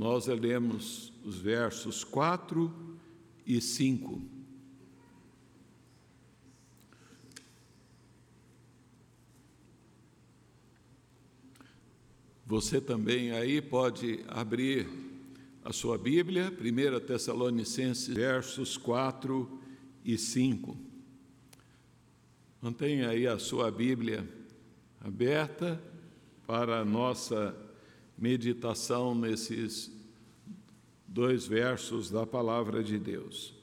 nós lemos os versos 4 e 5. Você também aí pode abrir a sua Bíblia, 1 Tessalonicenses, versos 4 e 5. Mantenha aí a sua Bíblia aberta para a nossa meditação nesses dois versos da palavra de Deus.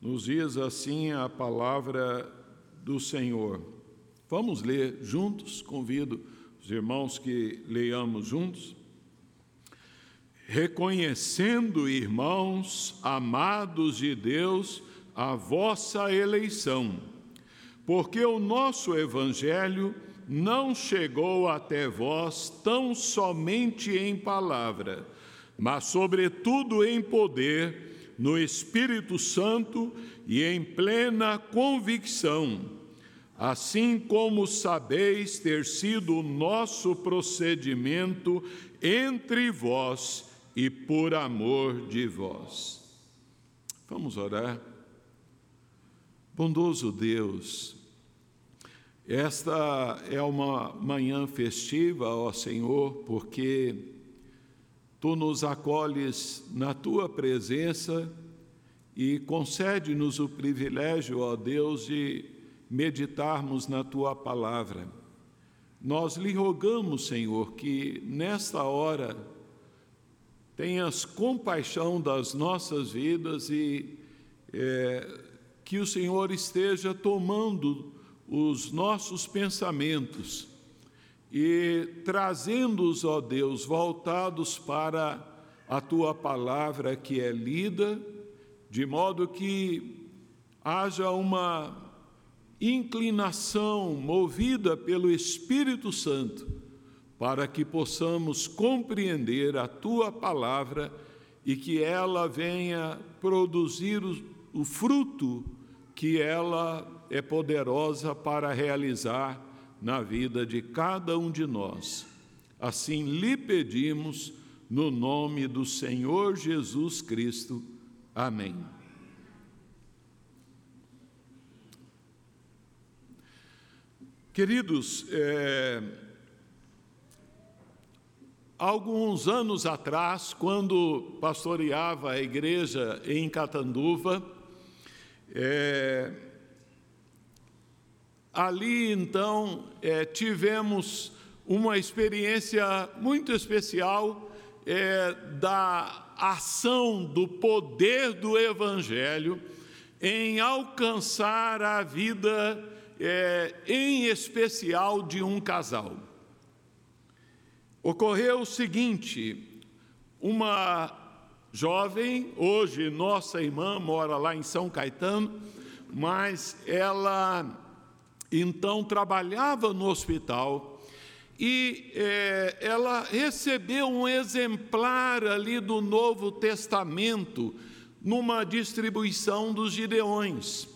Nos diz assim a palavra do Senhor. Vamos ler juntos, convido os irmãos que leiamos juntos. Reconhecendo, irmãos, amados de Deus, a vossa eleição, porque o nosso evangelho não chegou até vós tão somente em palavra, mas sobretudo em poder, no Espírito Santo e em plena convicção assim como sabeis ter sido o nosso procedimento entre vós e por amor de vós. Vamos orar. Bondoso Deus, esta é uma manhã festiva, ó Senhor, porque tu nos acolhes na tua presença e concede-nos o privilégio, ó Deus, de meditarmos na tua palavra. Nós lhe rogamos, Senhor, que nesta hora tenhas compaixão das nossas vidas e é, que o Senhor esteja tomando os nossos pensamentos e trazendo-os, ó Deus, voltados para a tua palavra que é lida, de modo que haja uma inclinação movida pelo Espírito Santo, para que possamos compreender a tua palavra e que ela venha produzir o, fruto que ela é poderosa para realizar na vida de cada um de nós. Assim lhe pedimos, no nome do Senhor Jesus Cristo. Amém. Queridos, é, alguns anos atrás, quando pastoreava a igreja em Catanduva, é, ali então é, tivemos uma experiência muito especial é, da ação do poder do Evangelho em alcançar a vida é, em especial de um casal. Ocorreu o seguinte: uma jovem, hoje nossa irmã mora lá em São Caetano, mas ela então trabalhava no hospital e é, ela recebeu um exemplar ali do Novo Testamento numa distribuição dos Gideões.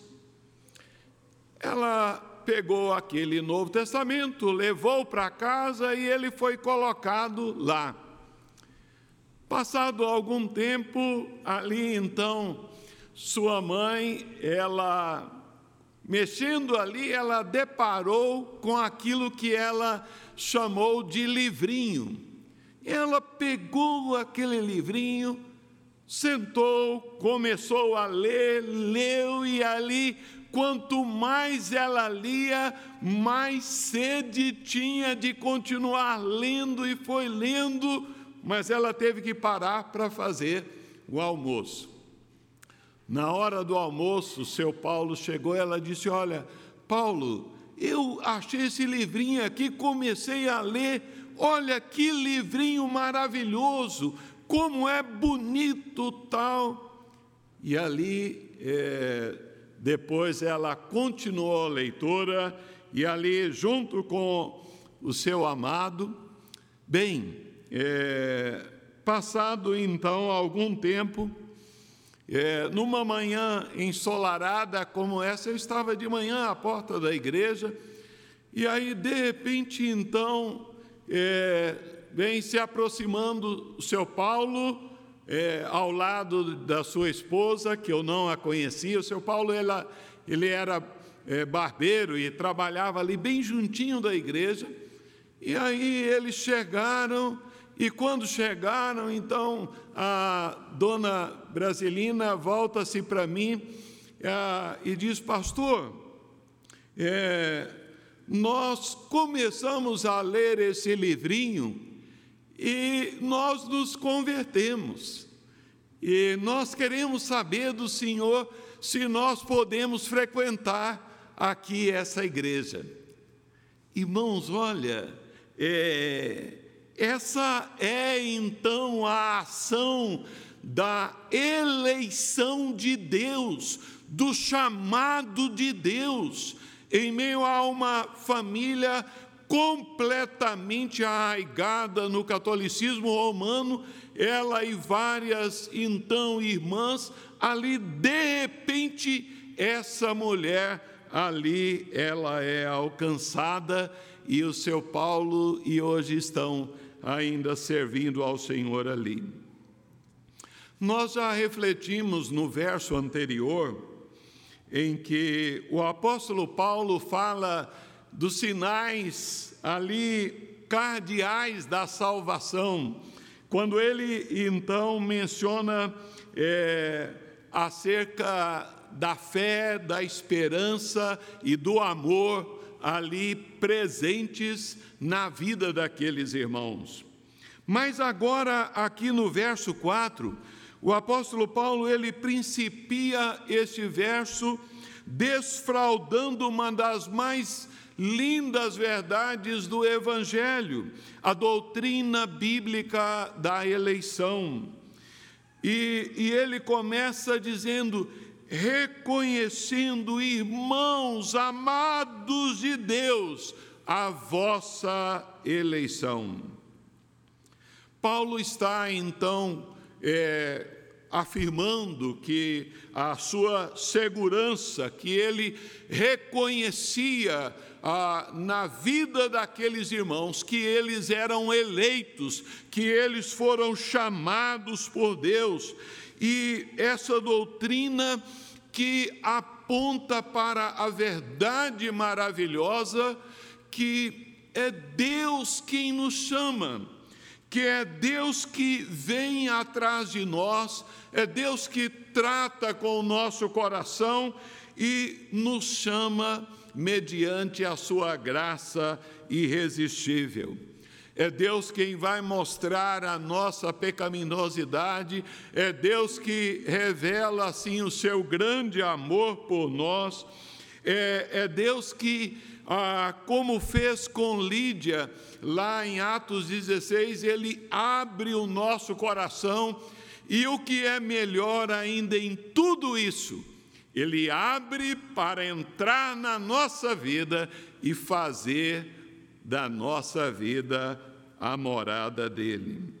Ela pegou aquele Novo Testamento, levou para casa e ele foi colocado lá. Passado algum tempo, ali então, sua mãe, ela, mexendo ali, ela deparou com aquilo que ela chamou de livrinho. Ela pegou aquele livrinho, sentou, começou a ler, leu e ali quanto mais ela lia, mais sede tinha de continuar lendo e foi lendo, mas ela teve que parar para fazer o almoço. Na hora do almoço, seu Paulo chegou, ela disse: Olha, Paulo, eu achei esse livrinho aqui, comecei a ler, olha que livrinho maravilhoso, como é bonito tal. E ali é, depois ela continuou a leitura e ali, junto com o seu amado, bem, é, passado então algum tempo, é, numa manhã ensolarada como essa, eu estava de manhã à porta da igreja, e aí, de repente, então, é, vem se aproximando o seu Paulo, é, ao lado da sua esposa, que eu não a conhecia. O seu Paulo ela, ele era é, barbeiro e trabalhava ali bem juntinho da igreja. E aí eles chegaram, e quando chegaram, então a dona Brasilina volta-se para mim é, e diz: Pastor, é, nós começamos a ler esse livrinho e nós nos convertemos. E nós queremos saber do Senhor se nós podemos frequentar aqui essa igreja. Irmãos, olha, é, essa é então a ação da eleição de Deus, do chamado de Deus, em meio a uma família completamente arraigada no catolicismo romano, ela e várias então irmãs, ali de repente essa mulher ali ela é alcançada e o seu Paulo e hoje estão ainda servindo ao Senhor ali. Nós já refletimos no verso anterior em que o apóstolo Paulo fala dos sinais ali cardeais da salvação, quando ele então menciona é, acerca da fé, da esperança e do amor ali presentes na vida daqueles irmãos. Mas agora, aqui no verso 4, o apóstolo Paulo ele principia este verso desfraudando uma das mais lindas verdades do Evangelho, a doutrina bíblica da eleição. E, e ele começa dizendo: reconhecendo, irmãos amados de Deus, a vossa eleição. Paulo está então é, afirmando que a sua segurança, que ele reconhecia ah, na vida daqueles irmãos que eles eram eleitos, que eles foram chamados por Deus, e essa doutrina que aponta para a verdade maravilhosa que é Deus quem nos chama que é Deus que vem atrás de nós, é Deus que trata com o nosso coração e nos chama mediante a sua graça irresistível. É Deus quem vai mostrar a nossa pecaminosidade, é Deus que revela assim o seu grande amor por nós, é, é Deus que, ah, como fez com Lídia, lá em Atos 16, ele abre o nosso coração, e o que é melhor ainda em tudo isso, ele abre para entrar na nossa vida e fazer da nossa vida a morada dele.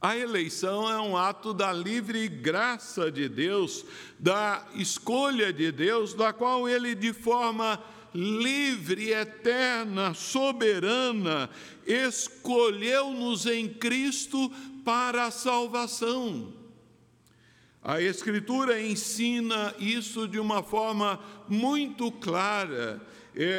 A eleição é um ato da livre graça de Deus, da escolha de Deus, da qual ele, de forma livre, eterna, soberana, escolheu-nos em Cristo para a salvação. A Escritura ensina isso de uma forma muito clara.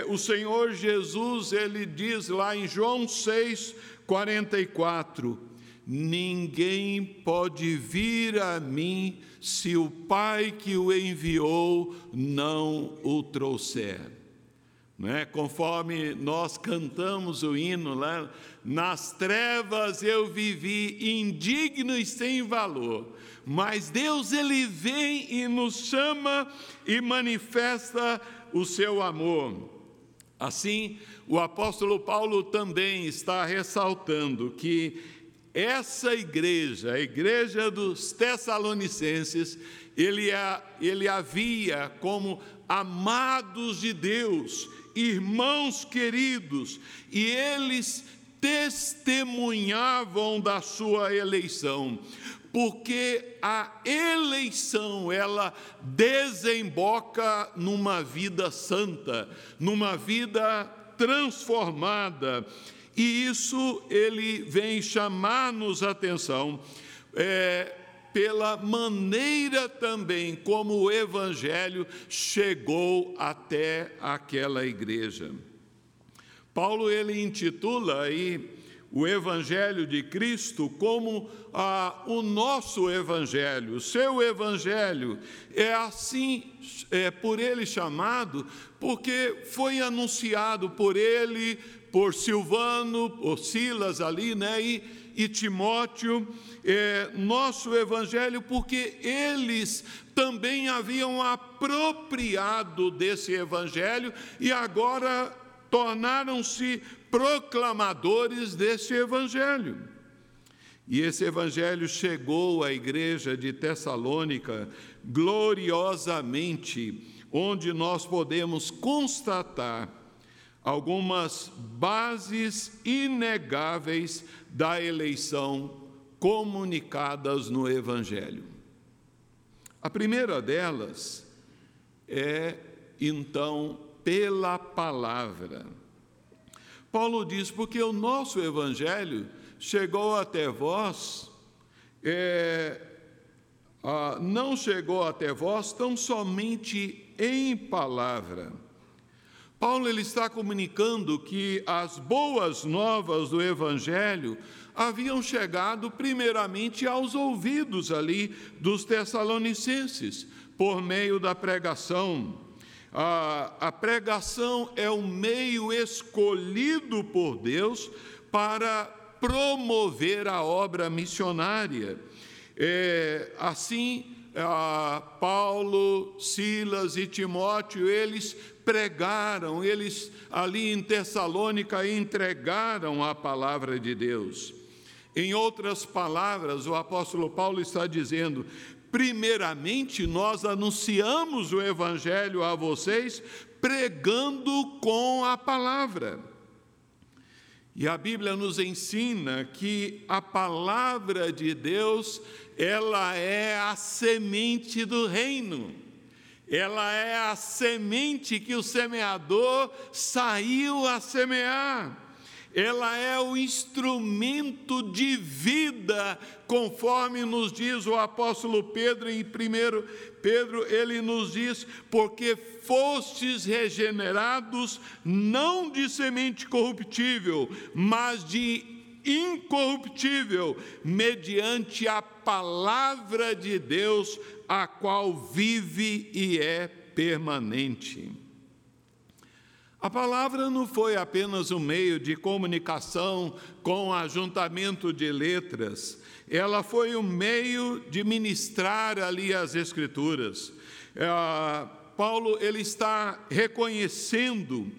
O Senhor Jesus, ele diz lá em João 6, 44: Ninguém pode vir a mim se o Pai que o enviou não o trouxer. Né? Conforme nós cantamos o hino lá, nas trevas eu vivi indigno e sem valor mas Deus ele vem e nos chama e manifesta o seu amor. Assim, o apóstolo Paulo também está ressaltando que essa igreja, a igreja dos Tessalonicenses, ele, a, ele havia como amados de Deus, irmãos queridos, e eles testemunhavam da sua eleição porque a eleição ela desemboca numa vida santa, numa vida transformada. E isso ele vem chamar-nos atenção é, pela maneira também como o Evangelho chegou até aquela igreja. Paulo ele intitula aí o Evangelho de Cristo como ah, o nosso Evangelho, o seu Evangelho. É assim, é por ele chamado, porque foi anunciado por ele, por Silvano, por Silas ali, né? E, e Timóteo, é, nosso Evangelho, porque eles também haviam apropriado desse Evangelho e agora tornaram-se proclamadores deste Evangelho. E esse Evangelho chegou à igreja de Tessalônica gloriosamente, onde nós podemos constatar algumas bases inegáveis da eleição comunicadas no Evangelho. A primeira delas é, então, pela palavra. Paulo diz: porque o nosso evangelho chegou até vós, é, ah, não chegou até vós tão somente em palavra. Paulo ele está comunicando que as boas novas do Evangelho haviam chegado primeiramente aos ouvidos ali dos Tessalonicenses, por meio da pregação a, a pregação é o meio escolhido por Deus para promover a obra missionária. É, assim, Paulo, Silas e Timóteo, eles pregaram, eles ali em Tessalônica entregaram a palavra de Deus. Em outras palavras, o apóstolo Paulo está dizendo: Primeiramente, nós anunciamos o Evangelho a vocês, pregando com a palavra. E a Bíblia nos ensina que a palavra de Deus, ela é a semente do reino. Ela é a semente que o semeador saiu a semear ela é o instrumento de vida, conforme nos diz o apóstolo Pedro em 1 Pedro, ele nos diz: porque fostes regenerados não de semente corruptível, mas de incorruptível, mediante a palavra de Deus, a qual vive e é permanente. A palavra não foi apenas um meio de comunicação com ajuntamento de letras, ela foi um meio de ministrar ali as Escrituras. É, Paulo ele está reconhecendo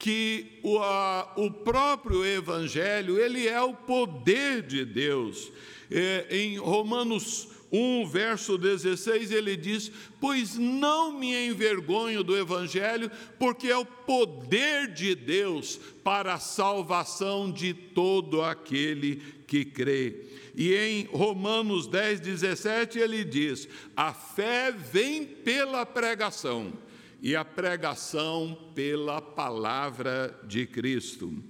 que o, a, o próprio Evangelho ele é o poder de Deus. É, em Romanos 1, verso 16, ele diz: Pois não me envergonho do Evangelho, porque é o poder de Deus para a salvação de todo aquele que crê. E em Romanos 10, 17, ele diz: A fé vem pela pregação, e a pregação pela palavra de Cristo.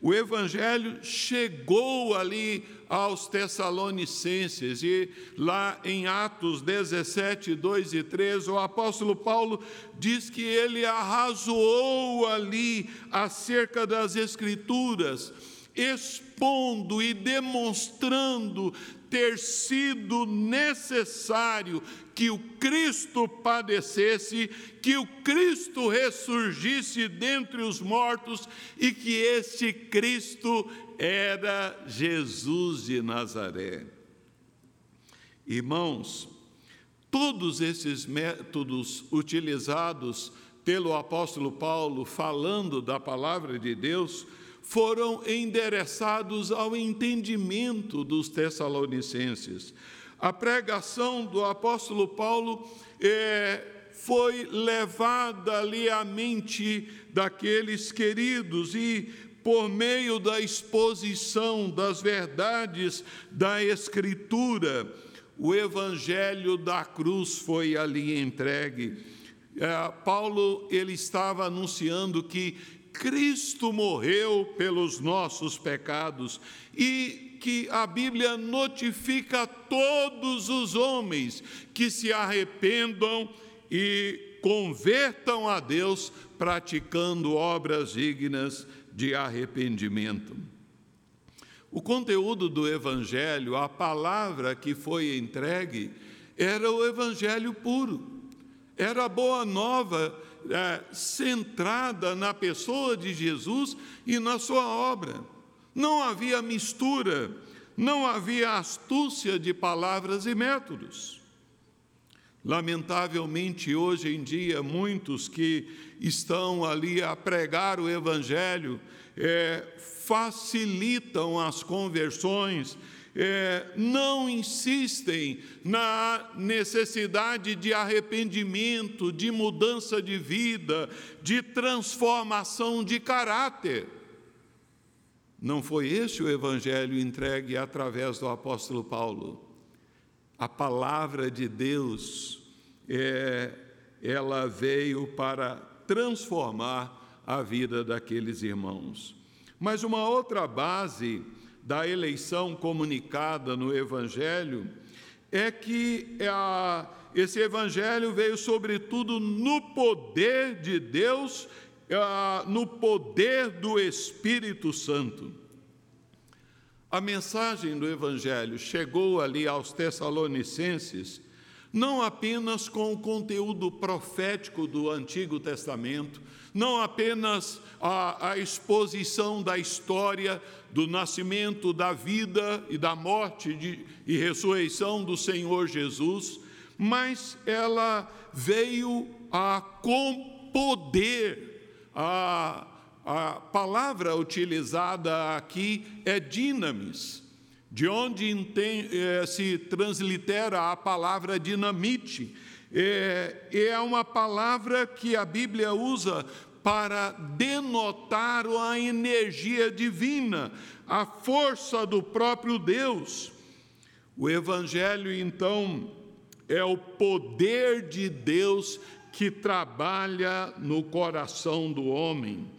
O Evangelho chegou ali aos Tessalonicenses, e lá em Atos 17, 2 e 3, o apóstolo Paulo diz que ele arrazoou ali acerca das Escrituras, expondo e demonstrando ter sido necessário que o Cristo padecesse, que o Cristo ressurgisse dentre os mortos e que este Cristo era Jesus de Nazaré. Irmãos, todos esses métodos utilizados pelo apóstolo Paulo falando da palavra de Deus foram endereçados ao entendimento dos Tessalonicenses. A pregação do apóstolo Paulo é, foi levada ali à mente daqueles queridos e por meio da exposição das verdades da Escritura, o Evangelho da cruz foi ali entregue. É, Paulo ele estava anunciando que Cristo morreu pelos nossos pecados e que a Bíblia notifica a todos os homens que se arrependam e convertam a Deus praticando obras dignas de arrependimento. O conteúdo do Evangelho, a palavra que foi entregue, era o Evangelho puro, era a boa nova é, centrada na pessoa de Jesus e na sua obra. Não havia mistura, não havia astúcia de palavras e métodos. Lamentavelmente, hoje em dia, muitos que estão ali a pregar o Evangelho é, facilitam as conversões, é, não insistem na necessidade de arrependimento, de mudança de vida, de transformação de caráter. Não foi esse o evangelho entregue através do apóstolo Paulo. A palavra de Deus, é, ela veio para transformar a vida daqueles irmãos. Mas uma outra base da eleição comunicada no Evangelho é que a, esse Evangelho veio, sobretudo, no poder de Deus, a, no poder do Espírito Santo. A mensagem do Evangelho chegou ali aos Tessalonicenses não apenas com o conteúdo profético do Antigo Testamento, não apenas a, a, exposição da história do nascimento, da vida e da morte de, e ressurreição do Senhor Jesus, mas ela veio a, com poder. A, a palavra utilizada aqui é dinamis, de onde eh, se translitera a palavra dinamite. É, é uma palavra que a Bíblia usa para denotar a energia divina, a força do próprio Deus. O Evangelho, então, é o poder de Deus que trabalha no coração do homem.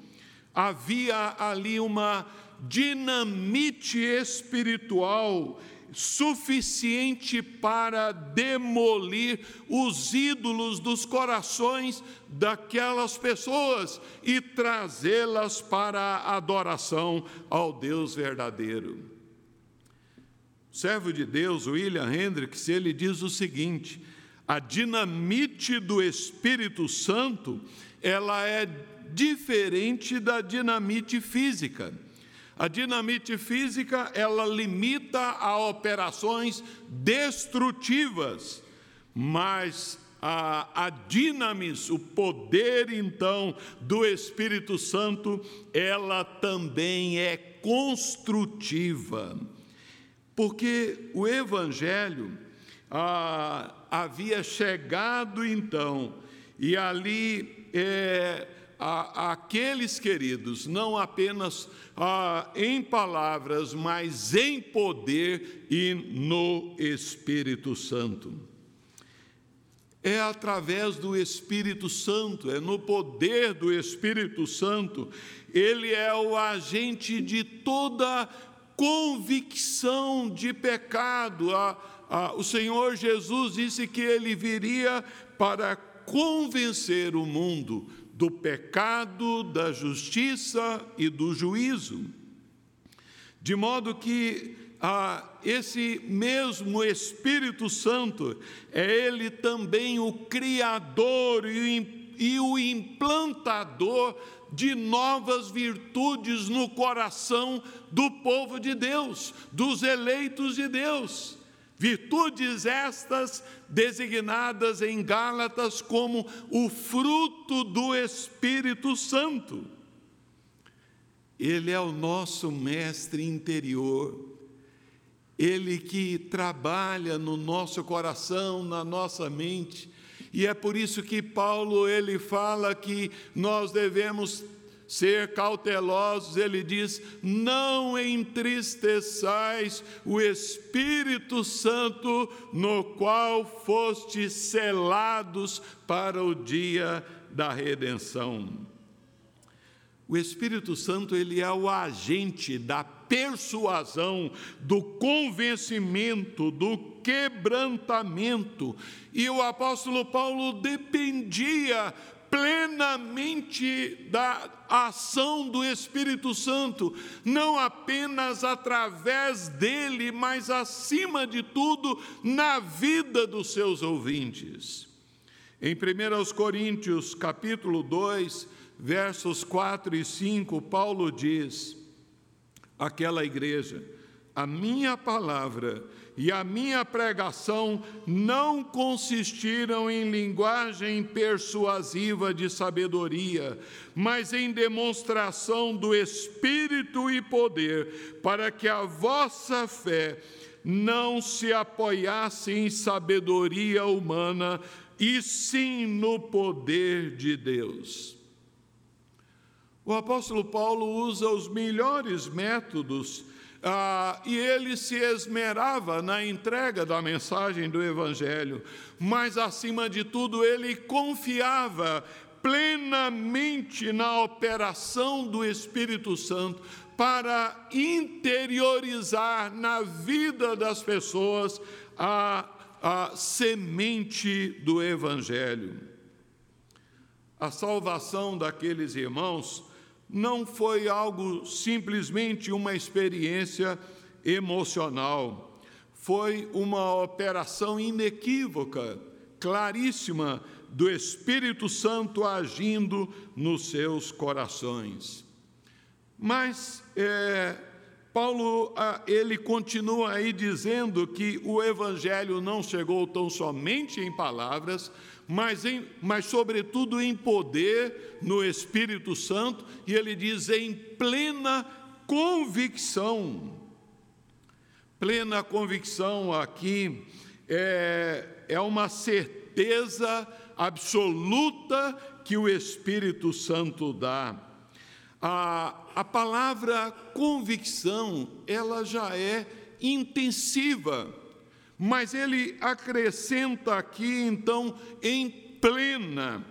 Havia ali uma dinamite espiritual suficiente para demolir os ídolos dos corações daquelas pessoas e trazê-las para a adoração ao Deus verdadeiro. O servo de Deus, William Hendricks, ele diz o seguinte: a dinamite do Espírito Santo, ela é diferente da dinamite física. A dinamite física, ela limita a operações destrutivas, mas a, a dinamis, o poder então do Espírito Santo, ela também é construtiva. Porque o Evangelho ah, havia chegado então, e ali é, a, aqueles queridos, não apenas ah, em palavras, mas em poder e no Espírito Santo. É através do Espírito Santo, é no poder do Espírito Santo, ele é o agente de toda convicção de pecado. o Senhor Jesus disse que ele viria para convencer o mundo do pecado, da justiça e do juízo. De modo que ah, esse mesmo Espírito Santo é ele também o Criador e, e o implantador de novas virtudes no coração do povo de Deus, dos eleitos de Deus. Virtudes estas designadas em Gálatas como o fruto do Espírito Santo. Ele é o nosso mestre interior, ele que trabalha no nosso coração, na nossa mente, e é por isso que Paulo ele fala que nós devemos ser cautelosos, ele diz: não entristeçais o Espírito Santo, no qual fostes selados para o dia da redenção. O Espírito Santo ele é o agente da persuasão, do convencimento, do quebrantamento. E o apóstolo Paulo dependia plenamente da ação do Espírito Santo, não apenas através dele, mas acima de tudo na vida dos seus ouvintes. Em 1 Coríntios, capítulo 2, versos 4 e 5, Paulo diz: aquela igreja, a minha palavra e a minha pregação não consistiram em linguagem persuasiva de sabedoria, mas em demonstração do Espírito e poder, para que a vossa fé não se apoiasse em sabedoria humana, e sim no poder de Deus. O apóstolo Paulo usa os melhores métodos ah, e ele se esmerava na entrega da mensagem do Evangelho, mas acima de tudo ele confiava plenamente na operação do Espírito Santo para interiorizar na vida das pessoas a, a semente do Evangelho. A salvação daqueles irmãos não foi algo simplesmente uma experiência emocional, foi uma operação inequívoca, claríssima do Espírito Santo agindo nos seus corações. Mas é, Paulo ele continua aí dizendo que o Evangelho não chegou tão somente em palavras, mas, em, mas sobretudo em poder no Espírito Santo, e ele diz em plena convicção. Plena convicção aqui é, é uma certeza absoluta que o Espírito Santo dá. A, a palavra convicção, ela já é intensiva mas ele acrescenta aqui, então, em plena,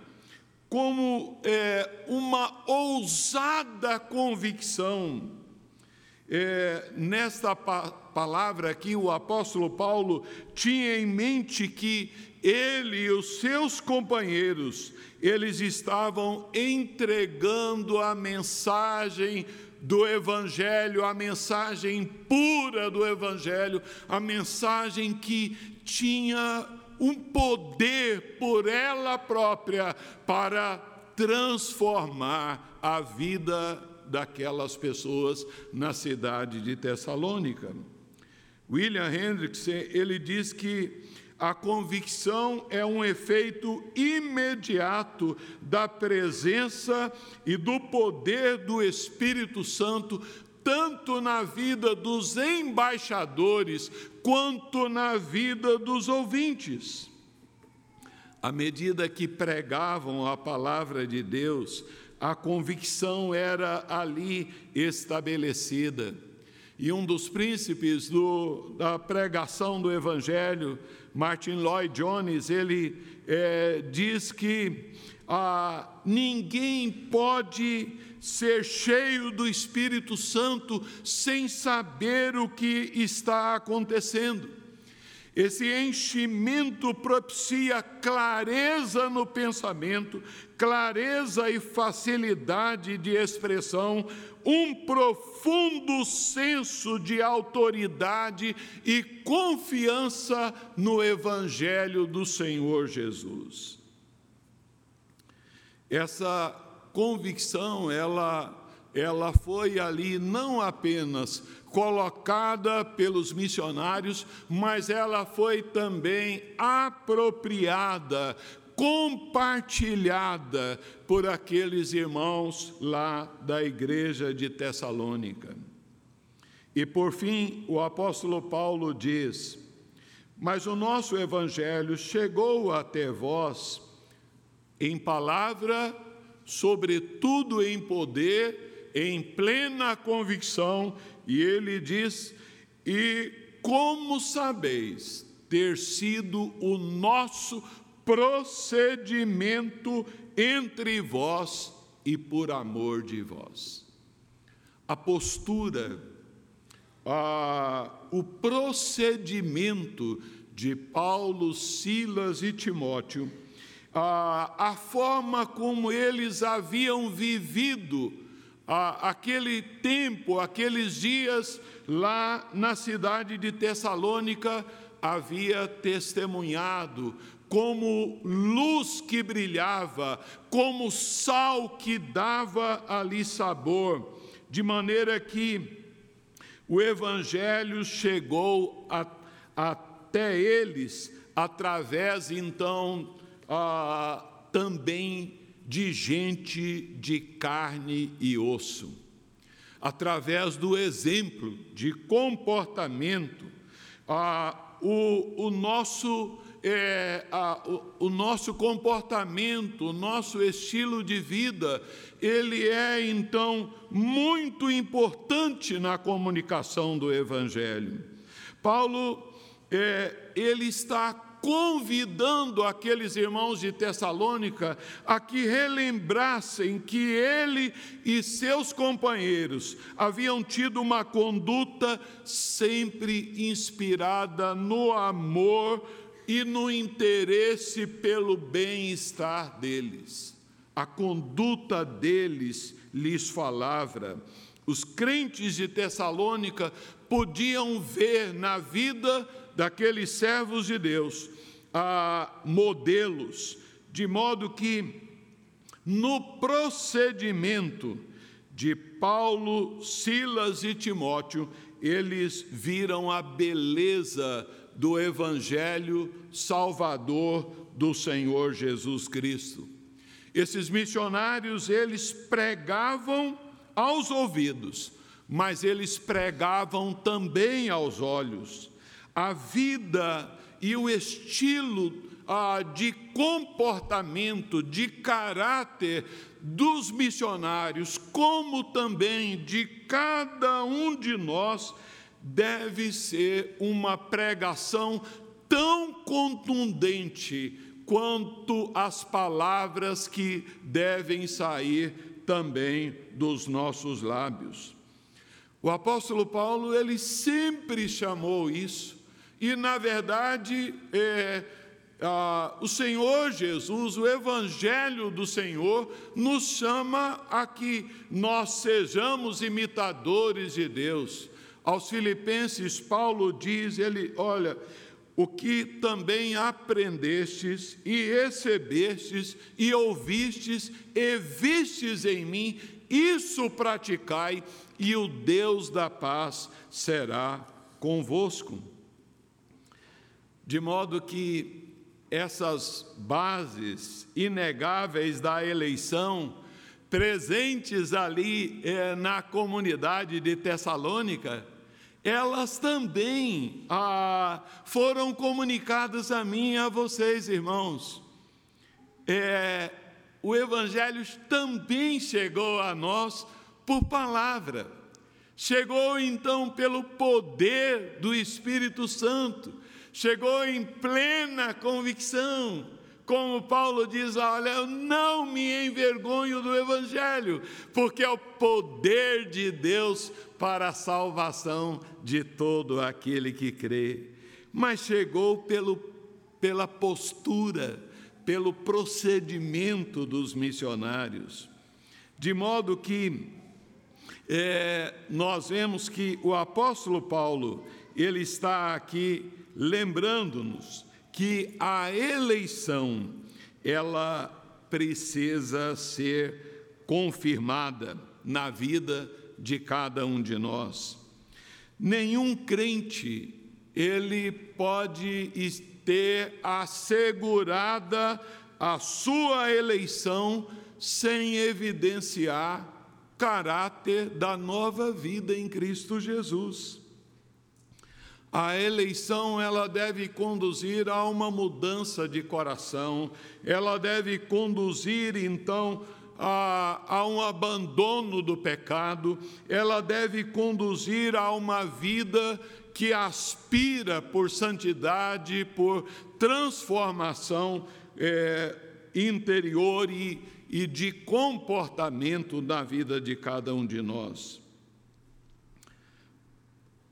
como é, uma ousada convicção. É, nesta pa palavra aqui, o apóstolo Paulo tinha em mente que ele e os seus companheiros, eles estavam entregando a mensagem do Evangelho, a mensagem pura do Evangelho, a mensagem que tinha um poder por ela própria para transformar a vida daquelas pessoas na cidade de Tessalônica. William Hendrickson, ele diz que a convicção é um efeito imediato da presença e do poder do Espírito Santo, tanto na vida dos embaixadores quanto na vida dos ouvintes. À medida que pregavam a palavra de Deus, a convicção era ali estabelecida. E um dos príncipes do, da pregação do Evangelho, Martin Lloyd Jones, ele é, diz que ah, ninguém pode ser cheio do Espírito Santo sem saber o que está acontecendo. Esse enchimento propicia clareza no pensamento, clareza e facilidade de expressão, um profundo senso de autoridade e confiança no Evangelho do Senhor Jesus. Essa convicção, ela, ela foi ali não apenas colocada pelos missionários, mas ela foi também apropriada, compartilhada por aqueles irmãos lá da igreja de Tessalônica. E por fim, o apóstolo Paulo diz: Mas o nosso evangelho chegou até vós em palavra, sobretudo em poder, em plena convicção e ele diz: E como sabeis ter sido o nosso procedimento entre vós e por amor de vós. A postura, a, o procedimento de Paulo, Silas e Timóteo, a, a forma como eles haviam vivido a, aquele tempo, aqueles dias lá na cidade de Tessalônica, havia testemunhado como luz que brilhava, como sal que dava ali sabor, de maneira que o Evangelho chegou a, até eles através então ah, também de gente de carne e osso, através do exemplo de comportamento, ah, o, o nosso é, a, o, o nosso comportamento, o nosso estilo de vida, ele é então muito importante na comunicação do Evangelho. Paulo, é, ele está convidando aqueles irmãos de Tessalônica a que relembrassem que ele e seus companheiros haviam tido uma conduta sempre inspirada no amor e no interesse pelo bem-estar deles. A conduta deles lhes falava. Os crentes de Tessalônica podiam ver na vida daqueles servos de Deus a modelos, de modo que no procedimento de Paulo, Silas e Timóteo, eles viram a beleza do Evangelho Salvador do Senhor Jesus Cristo. Esses missionários, eles pregavam aos ouvidos, mas eles pregavam também aos olhos. A vida e o estilo ah, de comportamento, de caráter dos missionários, como também de cada um de nós, deve ser uma pregação tão contundente quanto as palavras que devem sair também dos nossos lábios. O apóstolo Paulo, ele sempre chamou isso, e na verdade, é, o Senhor Jesus, o Evangelho do Senhor, nos chama a que nós sejamos imitadores de Deus. Aos Filipenses, Paulo diz: ele, olha, o que também aprendestes e recebestes e ouvistes e vistes em mim, isso praticai, e o Deus da paz será convosco. De modo que essas bases inegáveis da eleição, presentes ali eh, na comunidade de Tessalônica, elas também ah, foram comunicadas a mim e a vocês, irmãos. É, o Evangelho também chegou a nós por palavra, chegou então pelo poder do Espírito Santo, chegou em plena convicção como Paulo diz, olha, eu não me envergonho do Evangelho, porque é o poder de Deus para a salvação de todo aquele que crê. Mas chegou pelo, pela postura, pelo procedimento dos missionários, de modo que é, nós vemos que o apóstolo Paulo, ele está aqui lembrando-nos que a eleição ela precisa ser confirmada na vida de cada um de nós. Nenhum crente ele pode ter assegurada a sua eleição sem evidenciar caráter da nova vida em Cristo Jesus. A eleição ela deve conduzir a uma mudança de coração, ela deve conduzir então a, a, um abandono do pecado, ela deve conduzir a uma vida que aspira por santidade, por transformação é, interior e, e de comportamento na vida de cada um de nós.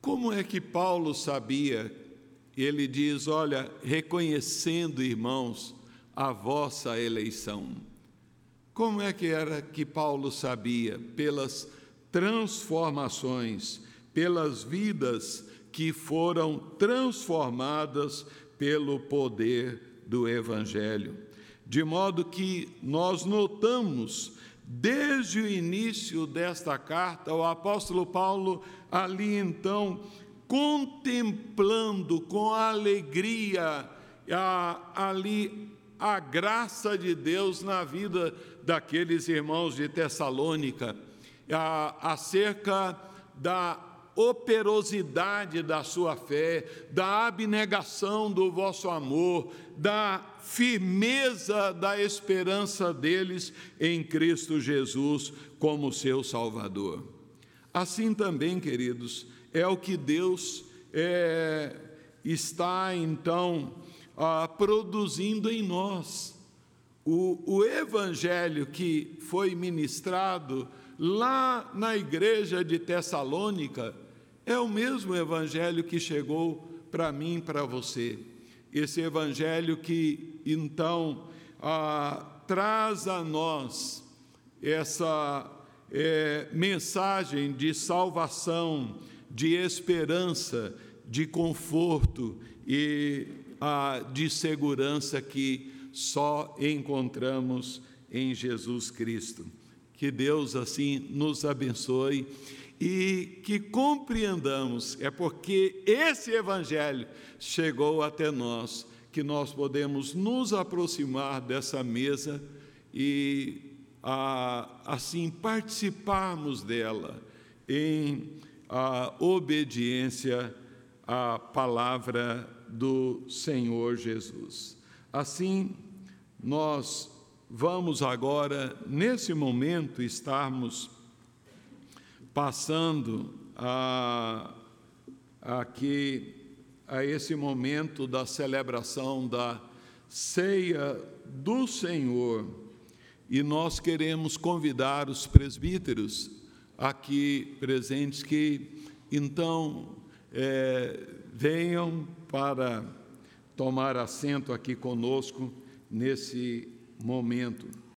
Como é que Paulo sabia? Ele diz: Olha, reconhecendo, irmãos, a vossa eleição. Como é que era que Paulo sabia? Pelas transformações, pelas vidas que foram transformadas pelo poder do Evangelho. De modo que nós notamos, desde o início desta carta, o apóstolo Paulo, ali então, contemplando com alegria a, ali a graça de Deus na vida daqueles irmãos de Tessalônica, a, acerca da operosidade da sua fé, da abnegação do vosso amor, da firmeza da esperança deles em Cristo Jesus como seu Salvador. Assim também, queridos, é o que Deus é, está então ah, produzindo em nós. O, o evangelho que foi ministrado lá na igreja de Tessalônica é o mesmo evangelho que chegou para mim e para você. Esse evangelho que então ah, traz a nós essa é, mensagem de salvação, de esperança, de conforto e ah, de segurança que só encontramos em Jesus Cristo. Que Deus assim nos abençoe e que compreendamos, é porque esse Evangelho chegou até nós, que nós podemos nos aproximar dessa mesa e assim participarmos dela em a obediência à palavra do Senhor Jesus. Assim, nós vamos agora, nesse momento, estarmos passando a, aqui a esse momento da celebração da ceia do Senhor. E nós queremos convidar os presbíteros aqui presentes que então é, venham para tomar assento aqui conosco nesse momento.